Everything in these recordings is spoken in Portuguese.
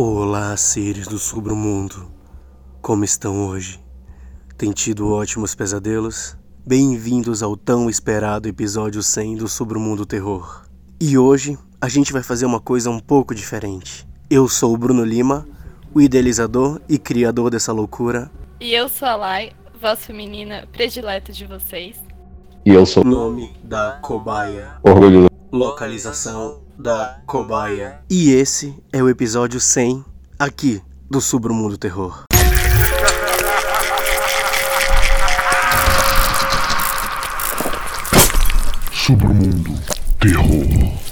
Olá, seres do submundo. Como estão hoje? Tem tido ótimos pesadelos? Bem-vindos ao tão esperado episódio 100 do Submundo Terror. E hoje a gente vai fazer uma coisa um pouco diferente. Eu sou o Bruno Lima, o idealizador e criador dessa loucura. E eu sou a Lai, voz feminina predileta de vocês. E eu sou Nome da cobaia. orgulho. Localização da cobaia. E esse é o episódio 100 aqui do Submundo Terror. Submundo Terror.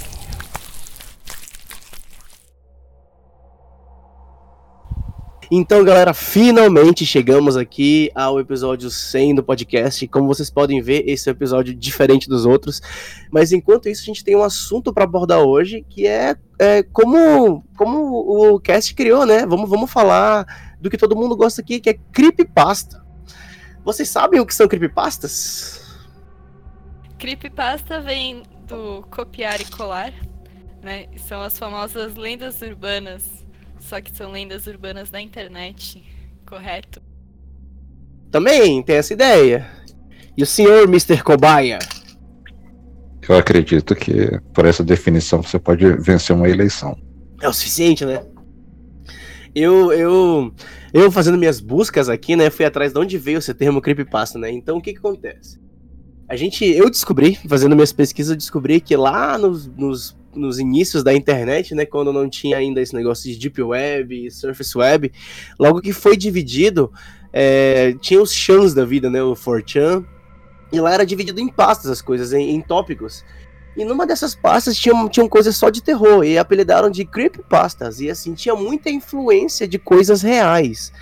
Então, galera, finalmente chegamos aqui ao episódio 100 do podcast. Como vocês podem ver, esse é um episódio diferente dos outros. Mas enquanto isso, a gente tem um assunto para abordar hoje, que é, é, como, como o cast criou, né? Vamos, vamos falar do que todo mundo gosta aqui, que é creepypasta. Vocês sabem o que são creepypastas? Creepypasta vem do copiar e colar, né? São as famosas lendas urbanas, só que são lendas urbanas da internet, correto? Também tem essa ideia. E o senhor, Mr. Cobaia? Eu acredito que por essa definição você pode vencer uma eleição. É o suficiente, né? Eu, eu, eu fazendo minhas buscas aqui, né, fui atrás de onde veio esse termo creepypasta, né? Então, o que que acontece? A gente, eu descobri, fazendo minhas pesquisas, eu descobri que lá nos, nos, nos inícios da internet, né, quando não tinha ainda esse negócio de Deep Web, Surface Web, logo que foi dividido, é, tinha os chans da vida, né, o 4chan, e lá era dividido em pastas as coisas, em, em tópicos. E numa dessas pastas tinham, tinham coisas só de terror, e apelidaram de creepypastas. E assim, tinha muita influência de coisas reais.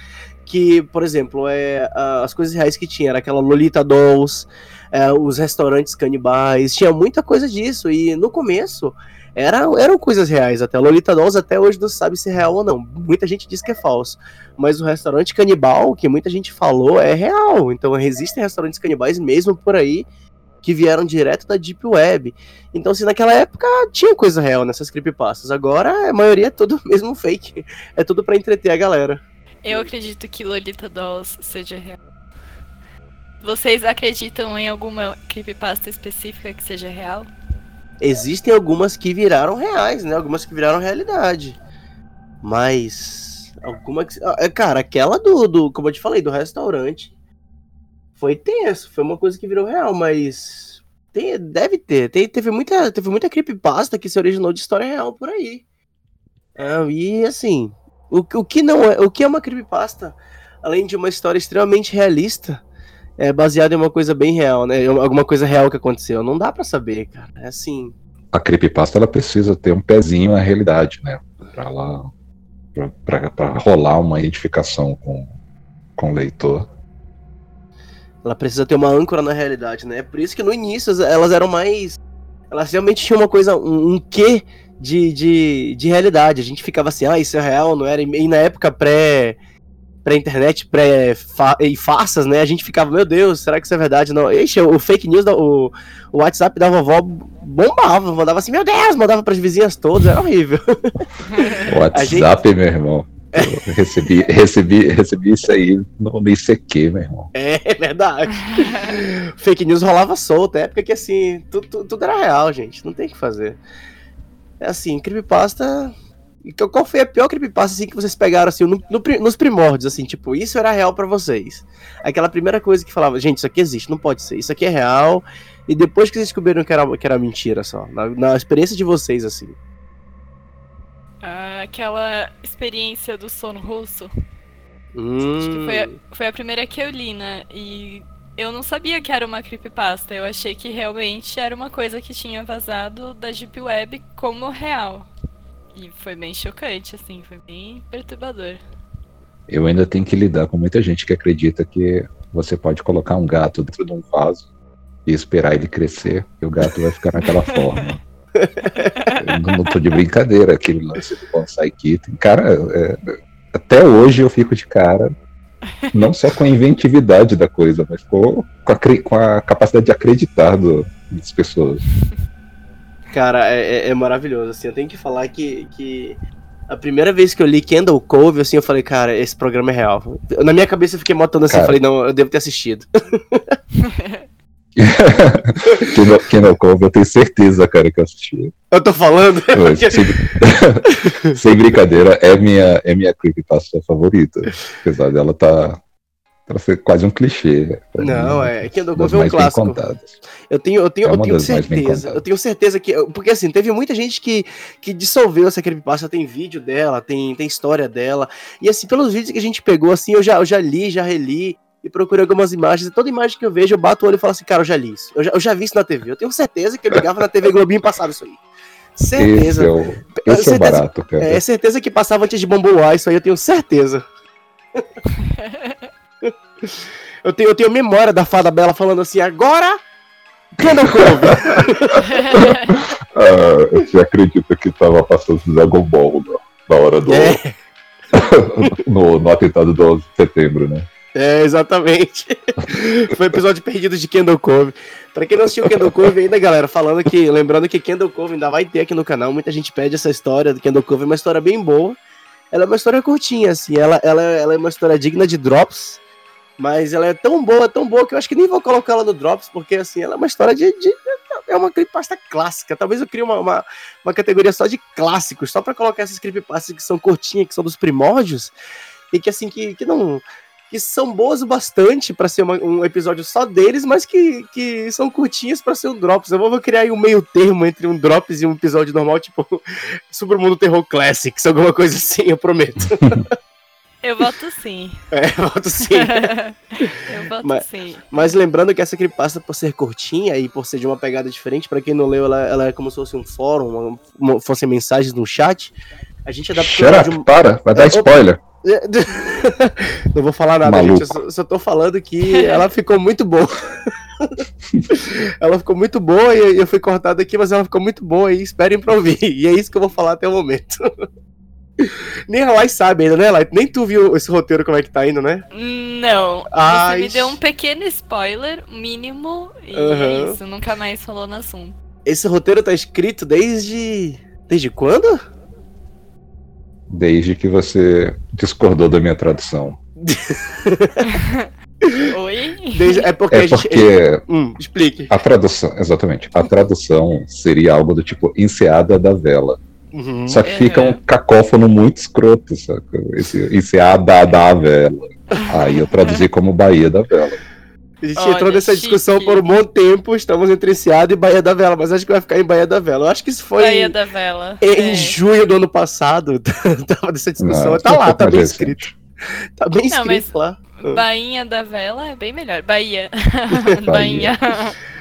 Que, por exemplo, é, as coisas reais que tinha era aquela Lolita Dolls, é, os restaurantes canibais, tinha muita coisa disso. E no começo era, eram coisas reais até. Lolita Dolls até hoje não sabe se é real ou não. Muita gente diz que é falso. Mas o restaurante canibal, que muita gente falou, é real. Então existem restaurantes canibais mesmo por aí que vieram direto da Deep Web. Então, assim, naquela época tinha coisa real nessas creepypastas. Agora a maioria é tudo mesmo fake. É tudo para entreter a galera. Eu acredito que Lolita Dolls seja real. Vocês acreditam em alguma creepypasta específica que seja real? Existem algumas que viraram reais, né? Algumas que viraram realidade. Mas. Alguma que. ah, Cara, aquela do, do. Como eu te falei, do restaurante. Foi tenso. Foi uma coisa que virou real, mas. Tem, deve ter. Tem, teve, muita, teve muita creepypasta que se originou de história real por aí. É, e assim. O, o que não é. O que é uma creepypasta? Além de uma história extremamente realista. É baseada em uma coisa bem real, né? Alguma coisa real que aconteceu. Não dá pra saber, cara. É assim. A creepypasta ela precisa ter um pezinho na realidade, né? Pra lá. Pra, pra- pra rolar uma identificação com, com o leitor. Ela precisa ter uma âncora na realidade, né? Por isso que no início as- elas eram mais. Elas realmente tinham uma coisa, um, um quê de, de, de realidade. A gente ficava assim, ah, isso é real, não era? E na época pré. Pré-internet, pré e farsas, né? A gente ficava, meu Deus, será que isso é verdade? Não. Ixi, o fake news, da- o, o WhatsApp da vovó bombava, mandava assim, meu Deus, mandava pras vizinhas todas, era horrível. WhatsApp, meu irmão. Eu recebi, recebi, recebi isso aí no, no ICQ, meu irmão. É verdade. Fake news rolava solta, época que assim, tudo, tudo, tudo era real, gente. Não tem o que fazer. É assim, creepypasta. E qual- foi a pior creepypasta assim, que vocês pegaram assim, no- no nos primórdios, assim, tipo, isso era real pra vocês? Aquela primeira coisa que falava, gente, isso aqui existe, não pode ser, isso aqui é real. E depois que vocês descobriram que era, que era mentira só, na, na experiência de vocês, assim. Ah, aquela experiência do sono russo. Hum, Acho que foi a, foi a primeira que eu li, né? E eu não sabia que era uma creepypasta. Eu achei que realmente era uma coisa que tinha vazado da Deep Web como real. E foi bem chocante, assim, foi bem perturbador. Eu ainda tenho que lidar com muita gente que acredita que você pode colocar um gato dentro de um vaso e esperar ele crescer e o gato vai ficar naquela forma. Eu não, não tô de brincadeira aquele lance do bonsai kitten. Cara, é, até hoje eu fico de cara, não só com a inventividade da coisa, mas com, com, a, com a capacidade de acreditar do- das pessoas. Cara, é, é- é maravilhoso, assim, eu tenho que falar que, que A primeira vez que eu li Kendall Cove, assim, eu falei, cara, esse programa é real. Na minha cabeça eu fiquei motando assim, Cara. eu falei, não, eu devo ter assistido. Kendall, Kendall Cove, eu tenho certeza, cara, que eu assisti. Eu tô falando. Sem, sem brincadeira, é minha, é minha creepypasta favorita. Apesar dela tá. Pra ser quase um clichê. né? Pra Não, mim, é. Kendall das Cove é um mais bem clássico. Eu tenho, eu tenho, É eu tenho das mais bem certeza. Eu tenho certeza que. Porque assim, teve muita gente que, que dissolveu essa creepypasta, tem vídeo dela, tem, tem história dela. E assim, pelos vídeos que a gente pegou, assim, eu já, eu já li, já reli. E procurei algumas imagens, e toda imagem que eu vejo, eu bato o olho e falo assim, cara, eu já li isso. Eu já, eu já vi isso na TV. Eu tenho certeza que eu ligava na TV Globinho e passava isso aí. Esse Certeza. é o, esse é Certeza- barato, cara. É, certeza que passava antes de Bambuá, isso aí eu tenho certeza. eu, tenho, eu tenho memória da fada Bela falando assim, agora. Kendall Cove. Ah, você acredita que tava passando Dragon Ball na, na hora do. É. no, no atentado do 11 de setembro, né? É, exatamente. Foi o episódio perdido de Kendall Cove. Pra quem não assistiu Kendall Cove ainda, galera, falando que, lembrando que Kendall Cove ainda vai ter aqui no canal, muita gente pede essa história do Kendall Cove, é uma história bem boa. Ela é uma história curtinha, assim, ela, ela, ela é uma história digna de Drops, mas ela é tão boa, tão boa, que eu acho que nem vou colocar ela no Drops, porque, assim, ela é uma história de... de- é uma creepypasta clássica. Talvez eu crie uma, uma, uma categoria só de clássicos, só pra colocar essas creepypastas que são curtinhas, que são dos primórdios, e que, assim, que, que não que são boas o bastante pra ser uma- um episódio só deles, mas que, que são curtinhas pra ser um Drops. Eu vou, vou criar um meio termo entre um Drops e um episódio normal, tipo Super Mundo Terror Classics, alguma coisa assim, eu prometo. Eu voto sim. É, volto sim. Eu voto Mas- sim. Mas lembrando que essa creepypasta, por ser curtinha e por ser de uma pegada diferente, pra quem não leu, ela, ela é como se fosse um fórum, uma, uma- fossem mensagens no chat. A gente adaptou Shut ela up, de um, para, vai dar Opa. spoiler. Não vou falar nada, Maluco. gente. Eu só, só tô falando que ela ficou muito boa. ela ficou muito boa e eu fui cortado aqui, mas ela ficou muito boa e esperem pra ouvir. E é isso que eu vou falar até o momento. Nem a Lai sabe ainda, né, Lai? Nem tu viu esse roteiro como é que tá indo, né? Não, Ai, você me deu um pequeno spoiler, mínimo, e é Aham. isso, nunca mais falou no assunto. Esse roteiro tá escrito desde. Desde quando? Desde que você discordou da minha tradução. Oi? Desde... É porque É a gente. porque Hum, explique. a tradução, exatamente, a tradução seria algo do tipo enseada da vela. Uhum. Só que Uhum. fica um cacófono muito escroto, saca? Esse enseada da vela. Aí eu traduzi como Bahia da Vela. A gente Olha, entrou nessa discussão chique. por um bom tempo, estamos entre Enseada e Bahia da Vela, mas acho que vai ficar em Bahia da Vela. Eu acho que isso foi Bahia da Vela. em É. junho do ano passado. Tava nessa discussão. Não, tá é lá, tá bem escrito. Tá bem Não, escrito mas- lá. Bainha da Vela é bem melhor. Bahia. Bahia.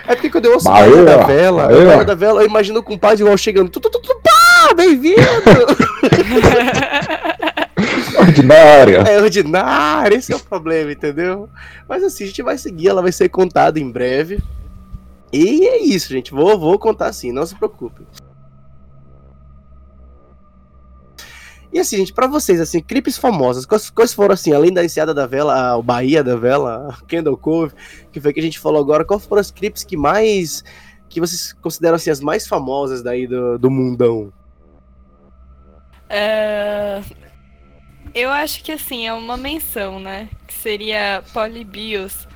É porque quando eu ouço Bahia, Bahia da Vela, Bahia. Bahia da Vela, eu imagino o compadre igual chegando. Tu, tu, tu, tu, bem-vindo! Ordinária! é ordinário, esse é o problema, entendeu? Mas assim, a gente vai seguir, ela vai ser contada em breve. E é isso, gente. Vou, vou contar assim, não se preocupe. E assim, gente, pra vocês, assim, clipes famosos, quais, quais foram, assim, além da Enseada da Vela, o Bahia da Vela, Kendall Cove, que foi que a gente falou agora, quais foram as clipes que mais, que vocês consideram, assim, as mais famosas daí do, do mundão? É, Eu acho que assim, é uma menção, né? Que seria Polybius.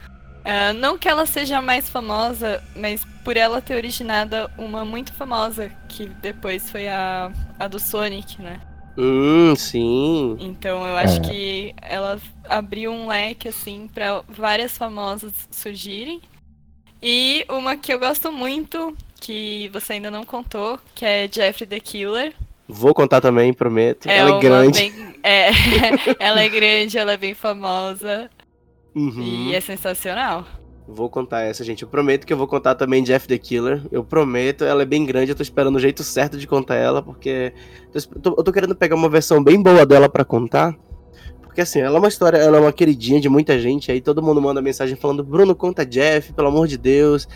É, não que ela seja a mais famosa, mas por ela ter originado uma muito famosa, que depois foi a, a do Sonic, né? Hum, sim. Então eu acho É. que ela abriu um leque, assim, pra várias famosas surgirem. E uma que eu gosto muito, que você ainda não contou, que é Jeffrey the Killer. Vou contar também, prometo. É ela é grande. bem- é, ela é grande, ela é bem famosa Uhum. e é sensacional. Vou contar essa, gente. Eu prometo que eu vou contar também Jeff the Killer. Eu prometo, ela é bem grande, eu tô esperando o jeito certo de contar ela, porque tô- eu tô querendo pegar uma versão bem boa dela pra contar. Porque assim, ela é uma história, ela é uma queridinha de muita gente, aí todo mundo manda mensagem falando, Bruno, conta Jeff, pelo amor de Deus.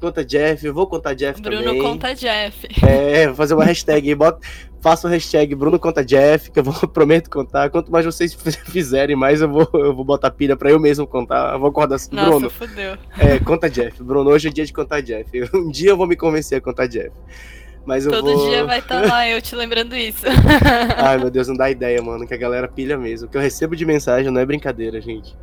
Conta Jeff, eu vou contar Jeff Bruno também. conta Jeff. É, vou fazer uma hashtag aí, bota, faça o hashtag Bruno conta Jeff, que eu vou, prometo contar. Quanto mais vocês fizerem, mais eu vou, eu vou botar pilha pra eu mesmo contar. Eu vou acordar assim, Nossa, Bruno, fudeu. é, conta Jeff. Bruno, hoje é dia de contar Jeff. Um dia eu vou me convencer a contar Jeff. Mas eu Todo vou... dia vai estar lá eu te lembrando isso. Ai, meu Deus, não dá ideia, mano, que a galera pilha mesmo. O que eu recebo de mensagem não é brincadeira, gente.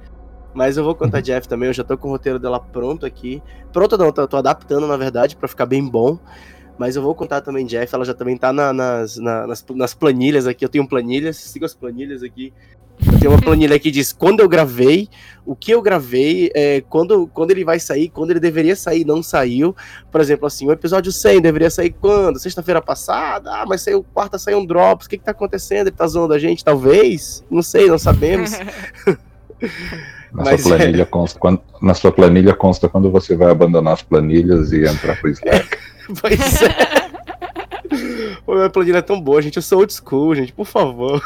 Mas eu vou contar Jeff também, eu já tô com o roteiro dela pronto aqui. Pronto não, tô, tô adaptando, na verdade, pra ficar bem bom. Mas eu vou contar também Jeff, ela já também tá na- nas, na- nas, nas planilhas aqui. Eu tenho planilhas, siga as planilhas aqui. Eu tenho uma planilha que diz quando eu gravei, o que eu gravei, é, quando, quando ele vai sair, quando ele deveria sair, não saiu. Por exemplo, assim, o episódio 100 deveria sair quando? Sexta-feira passada? Ah, mas saiu quarta, saiu um Drops. O que que tá acontecendo? Ele tá zoando a gente? Talvez? Não sei, não sabemos. Na Mas sua, planilha consta, quando, na sua planilha consta quando você vai abandonar as planilhas e entrar pro Slack. Pois é. Pô, minha planilha é tão boa, gente. Eu sou old school, gente. Por favor.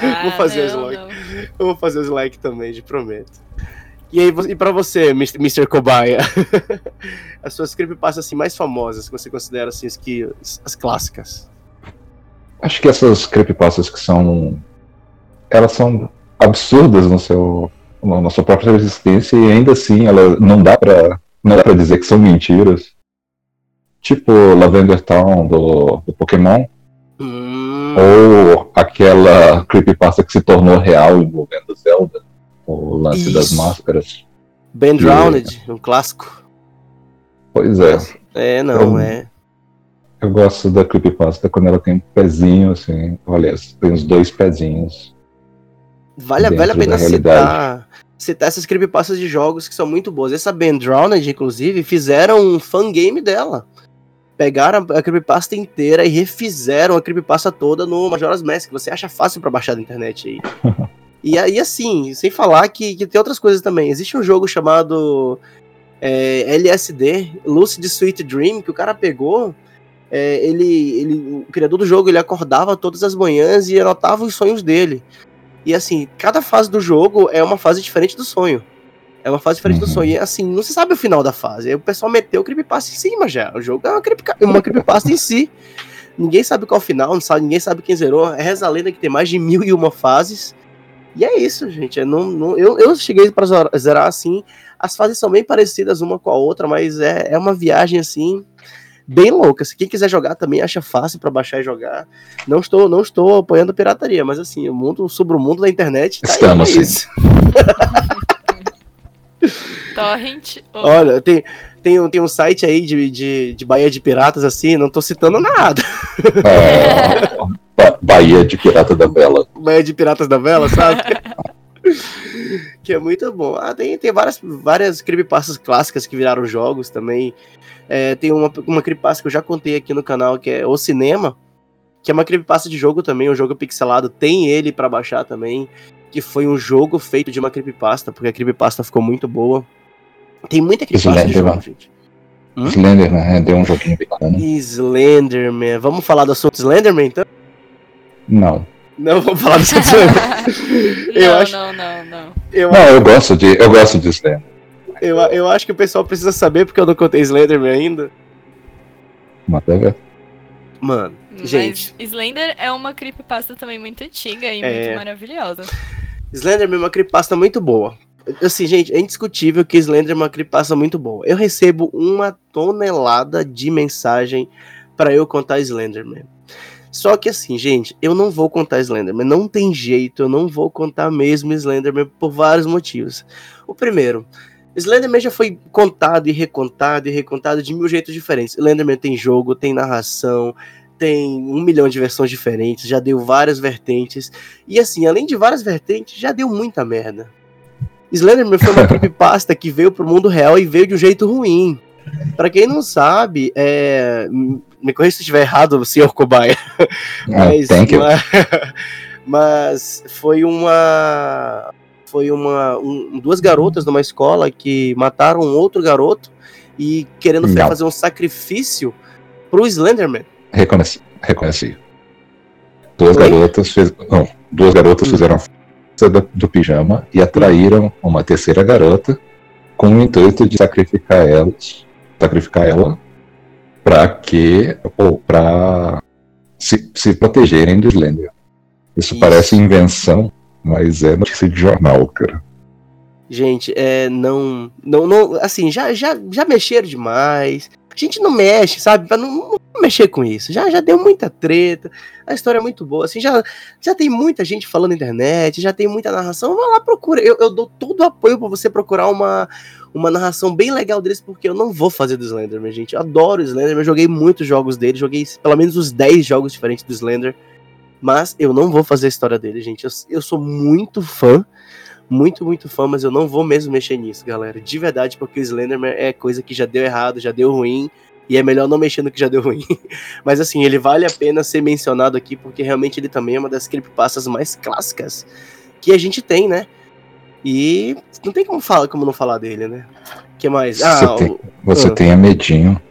Ah, Vou fazer não, o slide. não. Eu vou fazer os like também, te prometo. E aí, e pra você, Mr. Cobaia? as suas creepypastas assim, mais famosas que você considera assim, as, que, as clássicas. Acho que essas creepypastas que são. Elas são absurdas no seu, na sua própria existência e ainda assim ela não dá pra, não dá pra dizer que são mentiras. Tipo Lavender Town do, do Pokémon, Hum, ou aquela creepypasta que se tornou real envolvendo Zelda, o lance das Isso. máscaras. ben Drowned, um clássico. Pois é, É, não, Eu- é. eu gosto da creepypasta quando ela tem um pezinho assim, olha, tem os dois pezinhos. Vale, vale a pena citar, citar essas creepypastas de jogos que são muito boas. Essa Ben Drowned, inclusive, fizeram um fangame dela. Pegaram a creepypasta inteira e refizeram a creepypasta toda no Majora's Mask, que você acha fácil pra baixar da internet aí. e aí, assim, sem falar que, que tem outras coisas também. Existe um jogo chamado é, LSD, Lucid Sweet Dream, que o cara pegou. é, ele, ele, o criador do jogo, ele acordava todas as manhãs e anotava os sonhos dele. E assim, cada fase do jogo é uma fase diferente do sonho. É uma fase diferente do Uhum. sonho. E assim, não se sabe o final da fase. Aí o pessoal meteu o creepypasta em cima já. O jogo é uma, creepyca- uma creepypasta em si. Ninguém sabe qual é o final, não sabe, ninguém sabe quem zerou. É reza a lenda que tem mais de mil e uma fases. E é isso, gente. É, não, não- eu, eu cheguei pra zera- zerar assim. As fases são bem parecidas uma com a outra, mas é, é uma viagem assim. Bem louca. Se quem quiser jogar também acha fácil pra baixar e jogar. Não estou, não estou apoiando pirataria, mas assim, o mundo sobre o mundo da internet tá Estamos, aí, é isso. Torrent. ou- Olha, tem, tem, um- tem um site aí de, de, de Bahia de Piratas, assim, não tô citando nada. É, Ba- Bahia de Pirata da Bela. Bahia de Piratas da Vela, sabe? que é muito bom. Ah, tem, tem várias, várias creepypastas clássicas que viraram jogos também. É, tem uma, uma creepypasta que eu já contei aqui no canal, que é O Cinema, que é uma creepypasta de jogo também, um jogo pixelado. Tem ele pra baixar também, que foi um jogo feito de uma creepypasta, porque a creepypasta ficou muito boa. Tem muita creepypasta de Slenderman. jogo, gente. Hum? Slenderman, né? Deu um joguinho bacana. Slenderman. Vamos falar do assunto Slenderman, então? Não. Não, vamos falar do assunto Slenderman. eu, não, acho, não, não, não. eu, Não, eu gosto de, eu gosto de Slender. eu, eu acho que o pessoal precisa saber, porque eu não contei Slenderman ainda. É. Mano, gente, Mas Slender é uma creepypasta também muito antiga e É. muito maravilhosa. Slenderman é uma creepypasta muito boa. Assim, gente, é indiscutível que Slenderman é uma creepypasta muito boa. Eu recebo uma tonelada de mensagem pra eu contar Slenderman. Só que assim, gente, eu não vou contar Slenderman. Não tem jeito, eu não vou contar mesmo Slenderman por vários motivos. O primeiro, Slenderman já foi contado e recontado e recontado de mil jeitos diferentes. Slenderman tem jogo, tem narração, tem um milhão de versões diferentes, já deu várias vertentes. E assim, além de várias vertentes, já deu muita merda. Slenderman foi uma creepypasta que veio pro mundo real e veio de um jeito ruim. Pra quem não sabe, é... me corrija se estiver errado, senhor Cobaia. Mas, thank you. mas, mas foi uma. Foi uma. um- duas garotas numa escola que mataram um outro garoto e querendo Não. fazer um sacrifício pro Slenderman. Reconheci. Duas Oi? garotas, fez, não, duas garotas fizeram a festa do, do pijama e atraíram uma terceira garota com o intuito de sacrificar elas, sacrificar ela para que ou para se, se protegerem do Slender. Isso, Isso. parece invenção, mas é notícia de jornal, cara. Gente, é, não, não, não, assim, já, já, já mexeram demais. A gente não mexe, sabe? Pra não, não mexer com isso. Já, já deu muita treta, a história é muito boa. Assim, já, já tem muita gente falando na internet, já tem muita narração. Vai lá, procura. Eu, eu dou todo o apoio pra você procurar uma, uma narração bem legal deles, porque eu não vou fazer do Slenderman, gente. Eu adoro o Slenderman, eu joguei muitos jogos dele, joguei pelo menos uns 10 jogos diferentes do Slender. Mas eu não vou fazer a história dele, gente. Eu, eu sou muito fã muito, muito fã, mas eu não vou mesmo mexer nisso, galera. De verdade, porque o Slenderman é coisa que já deu errado, já deu ruim, e é melhor não mexer no que já deu ruim. mas assim, ele vale a pena ser mencionado aqui, porque realmente ele também é uma das creepypastas mais clássicas que a gente tem, né? E não tem como, falar, como não falar dele, né? que mais? Ah, você, tem, você ah. tem a medinho.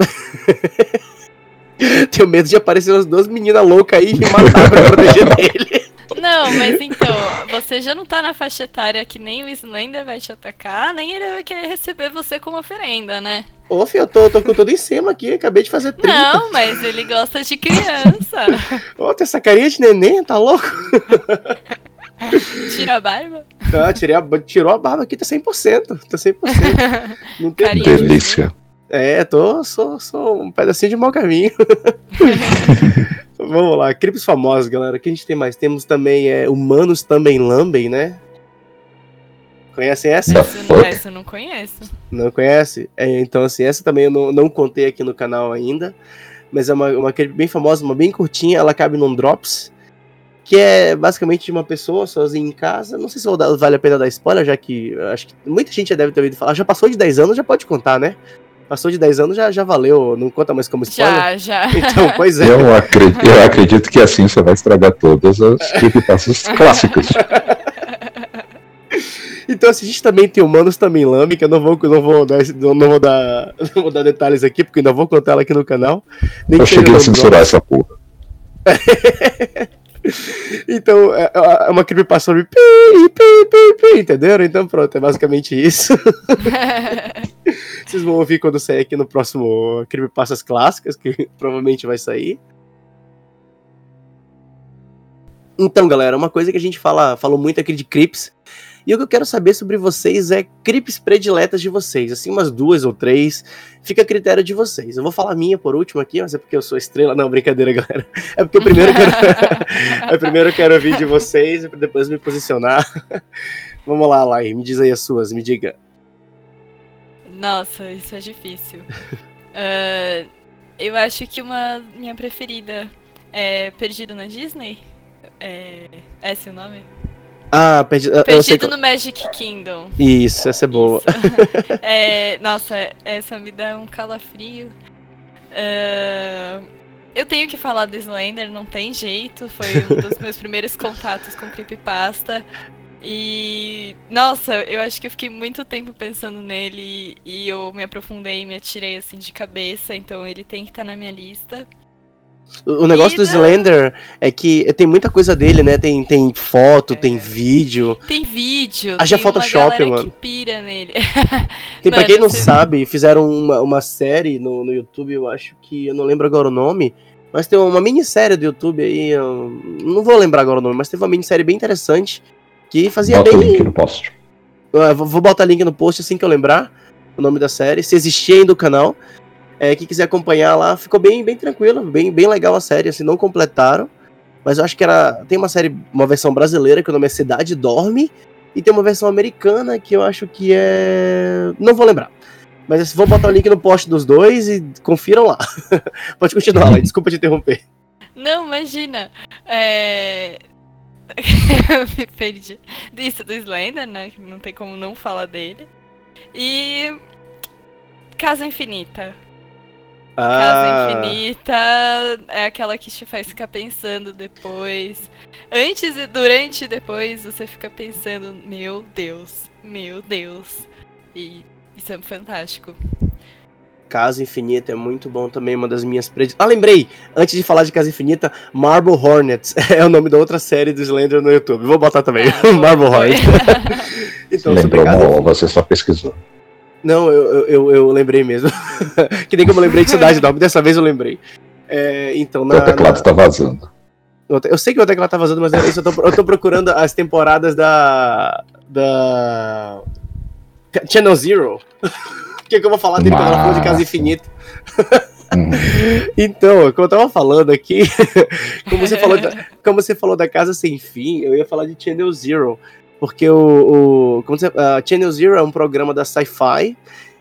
Tenho medo de aparecer as duas meninas loucas aí e matar pra proteger dele. Não, mas então, você já não tá na faixa etária que nem o Slender vai te atacar, nem ele vai querer receber você como oferenda, né? Ô, filho, eu tô, tô com tudo em cima aqui, acabei de fazer 30. Não, mas ele gosta de criança. Ô, tem essa carinha de neném, tá louco? Tira a barba? Ah, tirei a, tirou a barba aqui, tá 100%. Tá 100%. Não tem Carinha Delícia. É, tô, sou, sou um pedacinho de mau caminho. Vamos lá, clipes famosos, galera. O que a gente tem mais? Temos também é, Humanos Também Lambem, né? Conhecem essa? Não, essa eu não conheço. Não conhece? É, então, assim, essa também eu não, não contei aqui no canal ainda. Mas é uma, uma clipe bem famosa, uma bem curtinha. Ela cabe num Drops. Que é basicamente de uma pessoa sozinha em casa. Não sei se vale a pena dar spoiler, já que acho que muita gente já deve ter ouvido falar. Já passou de 10 anos, já pode contar, né? Passou de 10 anos, já, já valeu, não conta mais como spoiler. Já, já. Então, pois é. Eu acredito, eu acredito que assim você vai estragar todas as creepypastas clássicas. Então, assim, a gente também tem Humanos Também Lame, que eu não vou, não vou, dar, não vou, dar, não vou dar detalhes aqui, porque ainda vou contar ela aqui no canal. Nem eu cheguei a censurar essa porra. então, é, é uma creepypasta sobre pi, pi, pi, pi, entenderam? Então, pronto, é basicamente isso. Vocês vão ouvir quando sair aqui no próximo Creepypastas Clássicas, que provavelmente vai sair. Então, galera, uma coisa que a gente fala, falou muito aqui de creeps, e o que eu quero saber sobre vocês é creeps prediletas de vocês, assim, umas duas ou três, fica a critério de vocês. Eu vou falar minha por último aqui, mas é porque eu sou estrela. Não, brincadeira, galera. É porque primeiro eu quero, é primeiro eu quero ouvir de vocês e depois me posicionar. Vamos lá, Lai, me diz aí as suas, me diga. Nossa, isso é difícil. uh, eu acho que uma minha preferida é Perdido na Disney. É, é esse o nome? Ah, perdi, Perdido no Magic Kingdom. Isso, essa é boa. é, nossa, essa me dá um calafrio. Uh, eu tenho que falar do Slender, não tem jeito. Foi um dos meus primeiros contatos com Creepypasta. E nossa, eu acho que eu fiquei muito tempo pensando nele e eu me aprofundei, me atirei assim de cabeça, então ele tem que estar tá na minha lista. O negócio do Slender é que tem muita coisa dele, né? Tem, tem foto, é. tem vídeo. Tem vídeo. Haja tem Photoshop, mano. Que pira nele. Tem, pra quem não sabe, fizeram uma, uma série no, no YouTube, eu acho que. Eu não lembro agora o nome. Mas tem uma minissérie do YouTube aí. não vou lembrar agora o nome, mas teve uma minissérie bem interessante. Que fazia Bota bem. o link no post. Uh, vou botar link no post assim que eu lembrar o nome da série. Se existir ainda o canal. É, quem quiser acompanhar lá, ficou bem, bem tranquilo, bem, bem legal a série, assim, não completaram. Mas eu acho que era. Tem uma série, uma versão brasileira que o nome é Cidade Dorme. E tem uma versão americana que eu acho que é. Não vou lembrar. Mas vou botar o link no post dos dois e confiram lá. Pode continuar, lá, desculpa te interromper. Não, imagina. É... me perdi. Isso do Slender, né? Não tem como não falar dele. E. Casa Infinita. Ah. Casa Infinita é aquela que te faz ficar pensando depois. Antes e durante e depois você fica pensando, meu Deus, meu Deus. E isso é fantástico. Casa Infinita é muito bom também, uma das minhas predições. Ah, lembrei! Antes de falar de Casa Infinita, Marble Hornets é o nome da outra série do Slender no YouTube. Vou botar também, ah, Marble Hornets. então, Lembrou, casa... você só pesquisou. Não, eu, eu, eu lembrei mesmo. que nem como eu lembrei de Cidade Dog, dessa vez eu lembrei. É, então, na, o teclado na... tá vazando. Eu sei que o teclado tá vazando, mas é isso, eu tô, eu tô procurando as temporadas da. da. Channel Zero. que, que eu vou falar dele quando ela falou de Casa. Infinita? Hum. Então, como eu tava falando aqui, como você falou da, como você falou da Casa Sem Fim, eu ia falar de Channel Zero. Porque o, o como você, a Channel Zero é um programa da Sci-Fi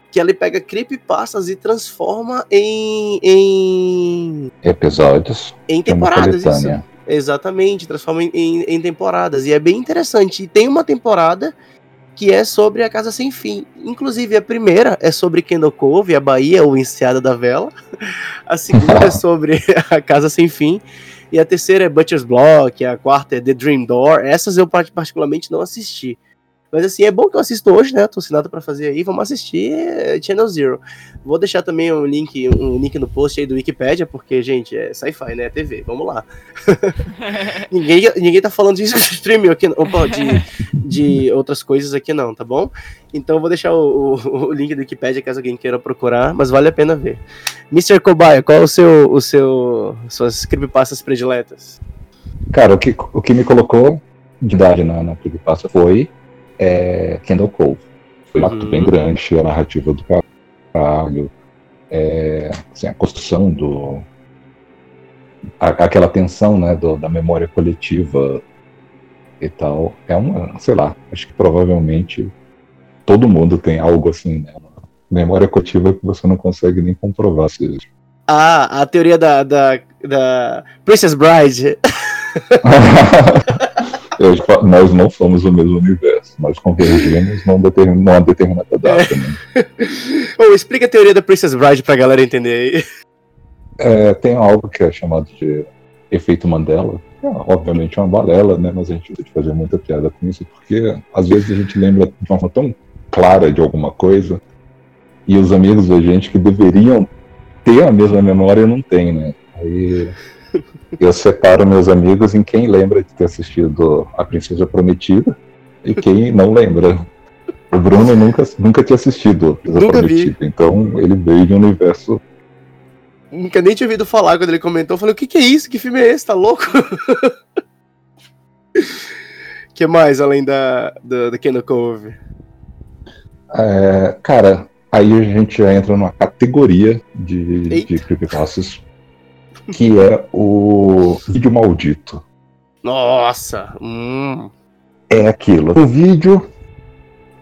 que ele pega creepypastas e transforma em, em, Episódios. em temporadas. Isso. Exatamente, transforma em, em, em temporadas. E é bem interessante. E tem uma temporada que é sobre a Casa Sem Fim. Inclusive, a primeira é sobre Kendall Cove, a Bahia, o Enseada da Vela. A segunda é sobre a Casa Sem Fim. E a terceira é Butcher's Block. A quarta é The Dream Door. Essas eu part- particularmente não assisti. Mas assim, é bom que eu assisto hoje, né? Tô sem nada pra fazer aí. Vamos assistir é, Channel Zero. Vou deixar também um link, um link no post aí do Wikipedia, porque, gente, é sci-fi, né? É TV. Vamos lá. ninguém, ninguém tá falando disso de streaming aqui. Opa, de, de outras coisas aqui não, tá bom? Então eu vou deixar o, o, o link do Wikipedia caso alguém queira procurar, mas vale a pena ver. Mr. Cobaia, qual é o seu, o seu, suas creepypastas prediletas? Cara, o que, o que me colocou de idade na, na creepypasta foi é, Kendall Cove. Foi um Uhum. ato bem grande, a narrativa do caralho, é, assim, a construção do. a- aquela tensão né, do- da memória coletiva e tal. É uma, sei lá, acho que provavelmente todo mundo tem algo assim, né? Memória coletiva que você não consegue nem comprovar se existe. Ah, a teoria da, da, da Princess Bride. Eu nós não somos o mesmo universo, nós convergimos numa determin- numa determinada data. Né? Explica a teoria da Princess Bride pra galera entender aí. É, tem algo que é chamado de efeito Mandela. É, obviamente é uma balela, né? Mas a gente pode fazer muita piada com isso, porque às vezes a gente lembra de uma forma tão clara de alguma coisa e os amigos da gente que deveriam ter a mesma memória não tem, né? Aí eu separo meus amigos em quem lembra de ter assistido A Princesa Prometida e quem não lembra. O Bruno nunca, nunca tinha assistido A Princesa Nunca vi. Prometida, então ele veio de um universo Nunca nem tinha ouvido falar quando ele comentou. Eu falei, o que, que é isso? Que filme é esse? Tá louco? que mais além da, da, da Kendall Cove? É, cara, aí a gente já entra numa categoria de, de creepypastas que é o vídeo maldito. Nossa! Hum. É aquilo. O vídeo,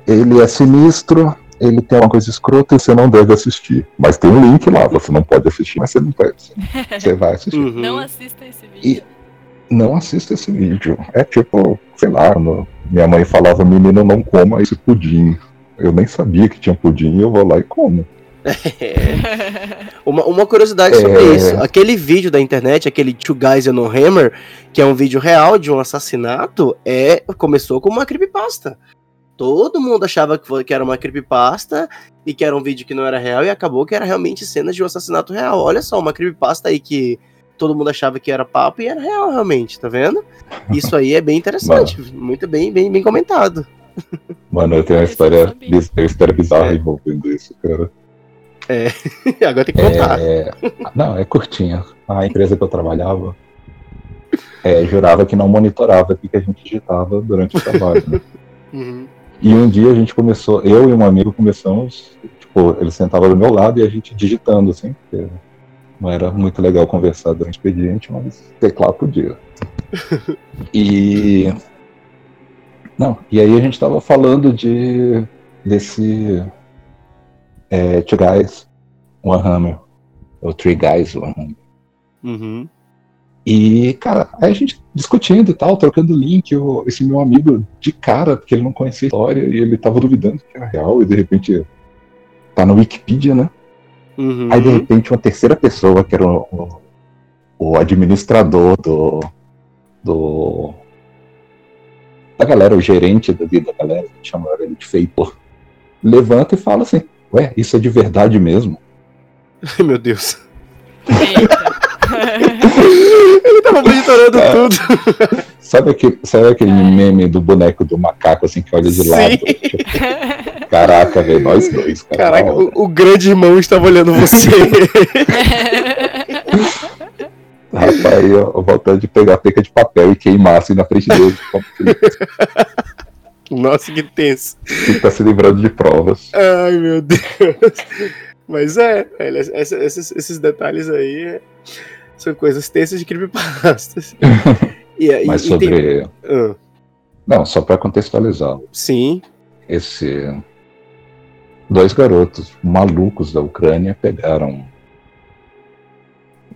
ele é sinistro, ele tem uma coisa escrota e você não deve assistir. Mas tem um link lá, você não pode assistir, mas você não deve. Você vai assistir. Uhum. Não assista esse vídeo. E não assista esse vídeo. É tipo, sei lá, no- minha mãe falava, menino, não coma esse pudim. Eu nem sabia que tinha pudim e eu vou lá e como. É. Uma, uma curiosidade sobre É. isso. Aquele vídeo da internet, aquele Two Guys and a Hammer, que é um vídeo real de um assassinato, é começou como uma creepypasta. Todo mundo achava que, foi- que era uma creepypasta e que era um vídeo que não era real e acabou que era realmente cenas de um assassinato real. Olha só, uma creepypasta aí que todo mundo achava que era papo e era real realmente, tá vendo? Isso aí é bem interessante, muito bem, bem, bem comentado. Mano, eu tenho uma Esse eu história, história bizarra É. envolvendo isso, cara. Agora tem que contar. É, não, é curtinha. A empresa que eu trabalhava é, jurava que não monitorava o que a gente digitava durante o trabalho. né? Uhum. E um dia a gente começou, eu e um amigo começamos, tipo, ele sentava do meu lado e a gente digitando, assim, porque não era muito legal conversar durante o expediente, mas teclar podia. E. Não, e aí a gente tava falando de. desse. É, Two Guys, One Hammer. Ou Three Guys, One Hammer. Uhum. E, cara, aí a gente discutindo e tal, trocando link, eu- esse meu amigo de cara, porque ele não conhecia a história e ele tava duvidando que era real, e de repente tá no Wikipedia, né? Uhum. Aí de repente uma terceira pessoa, que era o, o- o administrador do, do. da galera, o gerente da vida da galera, chamaram ele de feitor, levanta e fala assim: Ué, isso é de verdade mesmo? Ai, meu Deus. Ele tava monitorando É. tudo. Sabe aquele, sabe aquele meme do boneco do macaco assim que olha de Sim. lado? Tipo, Caraca, velho, nós dois, cara. Caraca, o, o grande irmão estava olhando você. Rapaz, eu, eu vontade de pegar a peca de papel e queimar assim na frente dele. Nossa, que tenso. E tá se livrando de provas. Ai, meu Deus. Mas é, velho, essa- esses, esses detalhes aí é- são coisas tensas de creepypastas. E, e- Mas e tem- sobre. Ah, Não, só pra contextualizar. sim, Esse. Dois garotos malucos da Ucrânia pegaram.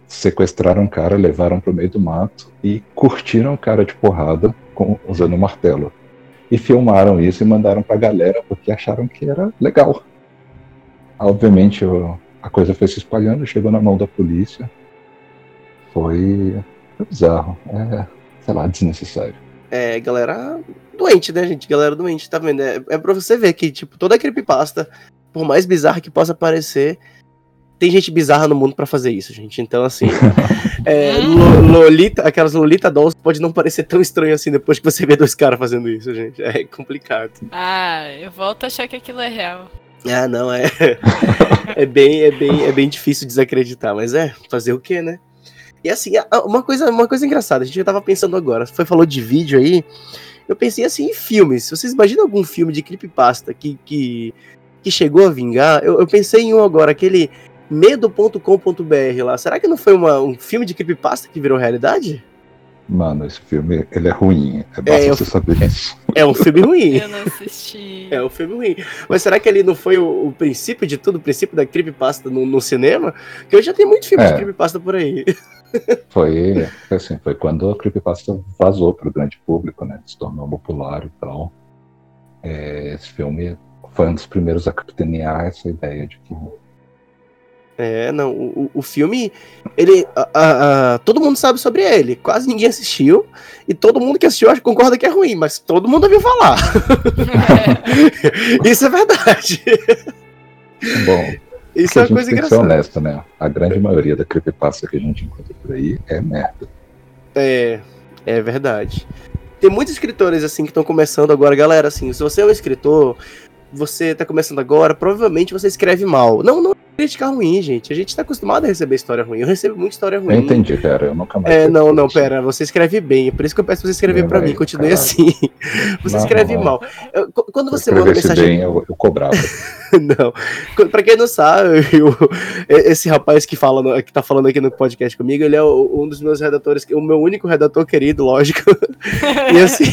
Sequestraram o cara, levaram pro meio do mato e curtiram o cara de porrada com, usando um martelo. E filmaram isso e mandaram pra galera porque acharam que era legal. Obviamente a coisa foi se espalhando, chegou na mão da polícia. Foi, foi bizarro. É, sei lá, desnecessário. é galera doente, né, gente? Galera doente, tá vendo? É, é pra você ver que, tipo, toda creepypasta, por mais bizarra que possa parecer, tem gente bizarra no mundo pra fazer isso, gente. Então, assim, é, Lo- Lolita, aquelas Lolita Dolls pode não parecer tão estranho assim depois que você vê dois caras fazendo isso, gente. É complicado. Ah, eu volto a achar que aquilo é real. Ah, não, é. é, bem, é, bem, é bem difícil desacreditar, mas é, fazer o quê, né? E assim, uma coisa, uma coisa engraçada, a gente já tava pensando agora, foi falou de vídeo aí, eu pensei assim em filmes. Vocês imaginam algum filme de creepypasta que, que, que chegou a vingar? Eu, eu pensei em um agora, aquele medo.com.br lá. Será que não foi uma- um filme de creepypasta que virou realidade? Mano, esse filme ele é ruim. É basta eu- você saber isso. É um filme ruim. Eu não assisti. É um filme ruim. Mas será que ele não foi o, o princípio de tudo, o princípio da creepypasta no, no cinema? Porque hoje já tem muito filme É. de creepypasta por aí. Foi, foi assim, foi quando a creepypasta vazou para o grande público, né? Se tornou popular e tal. É, esse filme foi um dos primeiros a capitanear essa ideia de que É, não, o, o- filme, ele, a- a- a- todo mundo sabe sobre ele, quase ninguém assistiu, e todo mundo que assistiu acho- concorda que é ruim, mas todo mundo ouviu falar. Isso é verdade. bom, Isso é uma coisa tem que ser engraçada. honesto, né? A grande maioria da creepypasta que a gente encontra por aí é merda. É, é verdade. Tem muitos escritores assim que estão começando agora, galera, assim, se você é um escritor, você tá começando agora, provavelmente você escreve mal. Não, não é crítica ruim, gente. A gente tá acostumado a receber história ruim. Eu recebo muita história ruim. Eu entendi, cara. Eu nunca mais. É, não, não, pera, você escreve bem. É por isso que eu peço pra você escrever É, pra vai, mim. Continue caralho. assim. Você Não, escreve não. mal. Eu- qu- quando você manda mensagem. bem, eu, eu cobrava. não. Pra quem não sabe, eu- esse rapaz que, fala no- que tá falando aqui no podcast comigo, ele é o- um dos meus redatores, o meu único redator querido, lógico. e assim,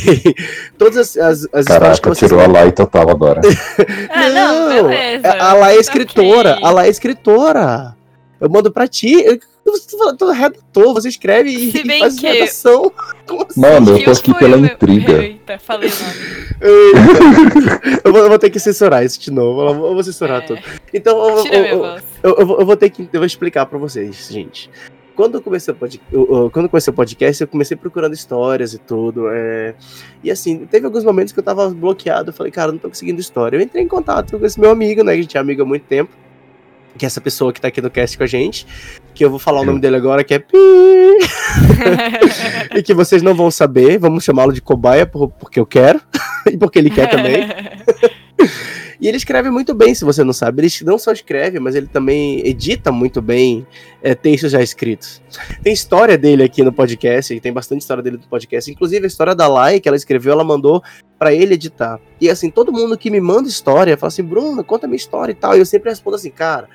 todas as, as, as histórias que Caraca, vocês tirou a e total agora. Ah, não, beleza. A lá é escritora, Ok. a lá é escritora. Eu mando pra ti. Eu, tô redator, você escreve e, Se e faz que- redação. Assim? Mano, eu tô aqui pela meu- intriga. Eita, falei. Eita. eu, vou, eu vou ter que censurar isso de novo. Eu vou, eu vou censurar É. tudo. Então, eu, Tira eu- minha eu- voz. eu, eu vou, eu vou ter que eu vou explicar pra vocês, gente. Quando eu comecei o podcast, quando eu comecei o podcast, eu comecei procurando histórias e tudo. é, E assim, teve alguns momentos que eu tava bloqueado. Eu falei, cara, não tô conseguindo história. Eu entrei em contato com esse meu amigo, né? Que a gente é amigo há muito tempo. Que é essa pessoa que tá aqui no cast com a gente. Que eu vou falar o nome dele agora, que é Pi. e que vocês não vão saber. Vamos chamá-lo de cobaia por- porque eu quero. e porque ele quer também. E ele escreve muito bem, se você não sabe. Ele não só escreve, mas ele também edita muito bem é, textos já escritos. Tem história dele aqui no podcast, tem bastante história dele no podcast. Inclusive, a história da Lai, que ela escreveu, ela mandou pra ele editar. E assim, todo mundo que me manda história, fala assim, Bruno, conta minha história e tal. E eu sempre respondo assim, cara,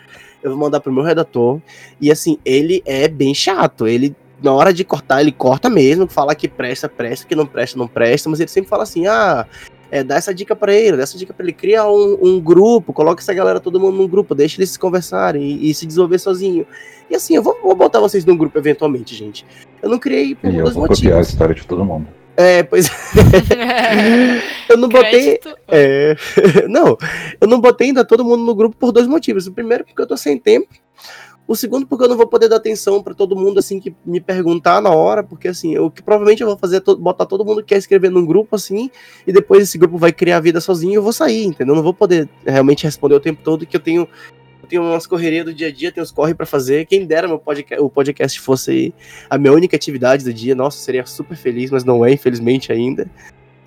eu vou mandar pro meu redator. E assim, ele é bem chato. Ele, na hora de cortar, ele corta mesmo, fala que presta, presta, que não presta, não presta, mas ele sempre fala assim, ah é, dá essa dica pra ele, dá essa dica pra ele, cria um, um grupo, coloca essa galera todo mundo num grupo, deixa eles se conversarem e, e se desenvolver sozinho. E assim, eu vou, vou botar vocês num grupo eventualmente, gente. Eu não criei por E eu dois vou copiar a motivos. história de todo mundo. É, pois eu não botei. É, não, eu não botei ainda todo mundo no grupo por dois motivos. O primeiro, porque eu tô sem tempo. O segundo, porque eu não vou poder dar atenção pra todo mundo assim que me perguntar na hora, porque assim, o que provavelmente eu vou fazer é to- botar todo mundo que quer escrever num grupo assim, e depois esse grupo vai criar a vida sozinho e eu vou sair, entendeu? Eu não vou poder realmente responder o tempo todo que eu tenho tenho umas correrias do dia a dia, tenho uns corre pra fazer. Quem dera meu podcast, o podcast fosse a minha única atividade do dia, nossa, seria super feliz, mas não é, infelizmente ainda.